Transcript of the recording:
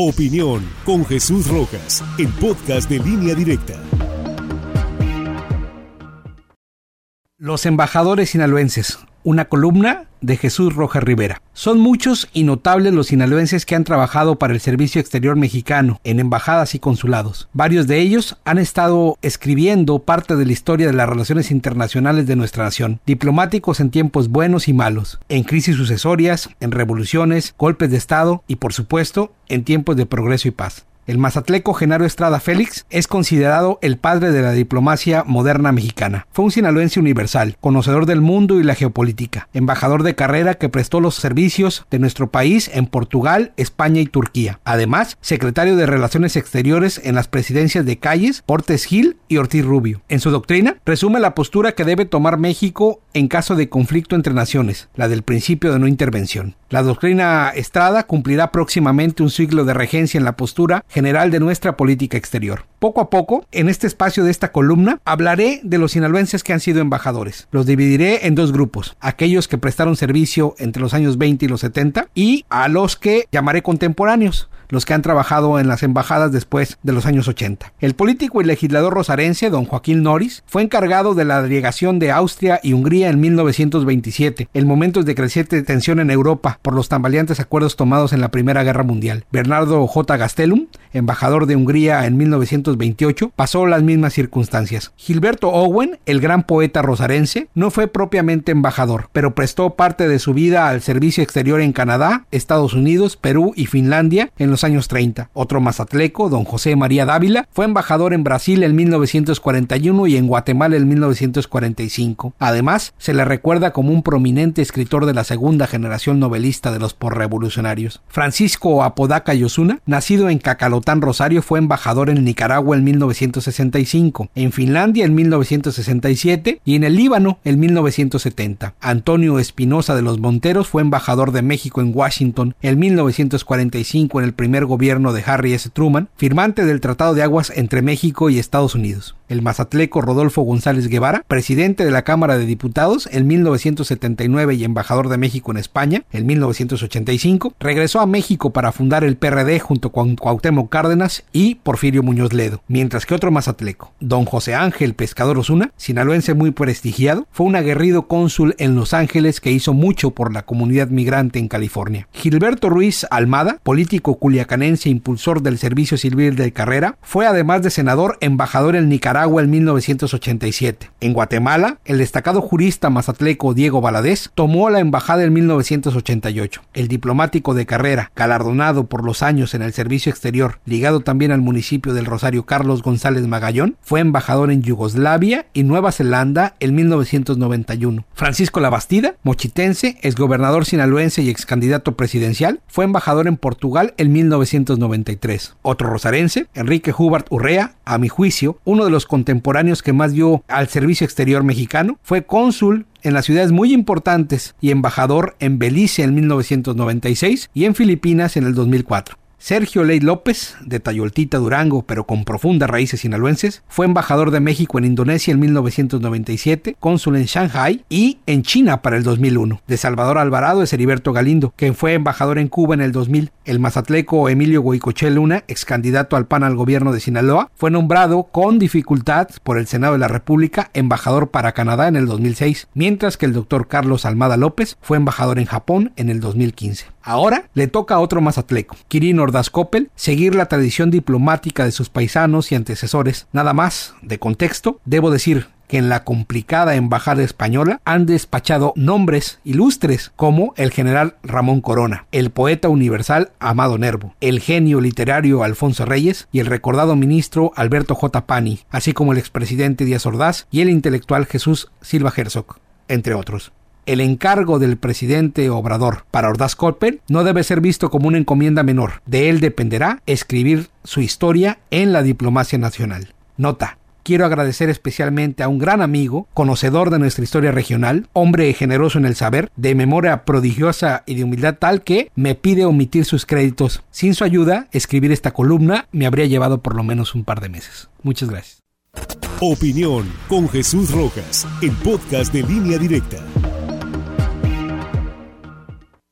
Opinión con Jesús Rojas, el podcast de línea directa. Los embajadores sinaloenses, una columna de Jesús Rojas Rivera. Son muchos y notables los sinaloenses que han trabajado para el Servicio Exterior Mexicano en embajadas y consulados. Varios de ellos han estado escribiendo parte de la historia de las relaciones internacionales de nuestra nación, diplomáticos en tiempos buenos y malos, en crisis sucesorias, en revoluciones, golpes de Estado y por supuesto en tiempos de progreso y paz. El mazatleco Genaro Estrada Félix es considerado el padre de la diplomacia moderna mexicana. Fue un sinaloense universal, conocedor del mundo y la geopolítica, embajador de carrera que prestó los servicios de nuestro país en Portugal, España y Turquía. Además, secretario de Relaciones Exteriores en las presidencias de Calles, Portes Gil y Ortiz Rubio. En su doctrina, resume la postura que debe tomar México en caso de conflicto entre naciones, la del principio de no intervención. La doctrina Estrada cumplirá próximamente un siglo de regencia en la postura general de nuestra política exterior. Poco a poco, en este espacio de esta columna, hablaré de los sinaloenses que han sido embajadores. Los dividiré en dos grupos, aquellos que prestaron servicio entre los años 20 y los 70 y a los que llamaré contemporáneos, los que han trabajado en las embajadas después de los años 80. El político y legislador rosarense, don Joaquín Noris, fue encargado de la delegación de Austria y Hungría en 1927, en momentos de creciente tensión en Europa por los tambaleantes acuerdos tomados en la Primera Guerra Mundial. Bernardo J. Gastelum, embajador de Hungría en 1928, pasó las mismas circunstancias. Gilberto Owen, el gran poeta rosarense, no fue propiamente embajador, pero prestó parte de su vida al servicio exterior en Canadá, Estados Unidos, Perú y Finlandia en los años 30. Otro mazatleco, don José María Dávila, fue embajador en Brasil en 1941 y en Guatemala en 1945. Además, se le recuerda como un prominente escritor de la segunda generación novelista de los porrevolucionarios. Francisco Apodaca Yosuna, nacido en Cacalotán, Rosario, fue embajador en Nicaragua en 1965, en Finlandia en 1967 y en el Líbano en 1970. Antonio Espinosa de los Monteros fue embajador de México en Washington en 1945 en el gobierno de Harry S. Truman, firmante del Tratado de Aguas entre México y Estados Unidos. El mazatleco Rodolfo González Guevara, presidente de la Cámara de Diputados en 1979 y embajador de México en España en 1985, regresó a México para fundar el PRD junto con Cuauhtémoc Cárdenas y Porfirio Muñoz Ledo, mientras que otro mazatleco, don José Ángel Pescador Osuna, sinaloense muy prestigiado, fue un aguerrido cónsul en Los Ángeles que hizo mucho por la comunidad migrante en California. Gilberto Ruiz Almada, político culiacanense impulsor del servicio civil de carrera, fue además de senador embajador en Nicaragua en 1987. En Guatemala, el destacado jurista mazatleco Diego Valadez tomó la embajada en 1988. El diplomático de carrera, galardonado por los años en el servicio exterior, ligado también al municipio del Rosario Carlos González Magallón, fue embajador en Yugoslavia y Nueva Zelanda en 1991. Francisco Labastida, mochitense, exgobernador sinaloense y ex candidato presidencial, fue embajador en Portugal en 1993. Otro rosarense, Enrique Hubert Urrea, a mi juicio, uno de los contemporáneos que más dio al servicio exterior mexicano, fue cónsul en las ciudades muy importantes y embajador en Belice en 1996 y en Filipinas en el 2004. Sergio Ley López, de Tayoltita, Durango, pero con profundas raíces sinaloenses, fue embajador de México en Indonesia en 1997, cónsul en Shanghai y en China para el 2001. De Salvador Alvarado es Heriberto Galindo, quien fue embajador en Cuba en el 2000. El mazatleco Emilio Goicoche Luna, ex candidato al PAN al gobierno de Sinaloa, fue nombrado con dificultad por el Senado de la República embajador para Canadá en el 2006, mientras que el doctor Carlos Almada López fue embajador en Japón en el 2015. Ahora le toca a otro mazatleco, Quirino Ordaz Coppel, seguir la tradición diplomática de sus paisanos y antecesores. Nada más, de contexto, debo decir que en la complicada embajada española han despachado nombres ilustres como el general Ramón Corona, el poeta universal Amado Nervo, el genio literario Alfonso Reyes y el recordado ministro Alberto J. Pani, así como el expresidente Díaz Ordaz y el intelectual Jesús Silva Herzog, entre otros el encargo del presidente Obrador para Ordaz Coppel no debe ser visto como una encomienda menor. De él dependerá escribir su historia en la diplomacia nacional. Nota. Quiero agradecer especialmente a un gran amigo, conocedor de nuestra historia regional, hombre generoso en el saber, de memoria prodigiosa y de humildad tal que me pide omitir sus créditos. Sin su ayuda, escribir esta columna me habría llevado por lo menos un par de meses. Muchas gracias. Opinión con Jesús Rojas, el podcast de línea directa.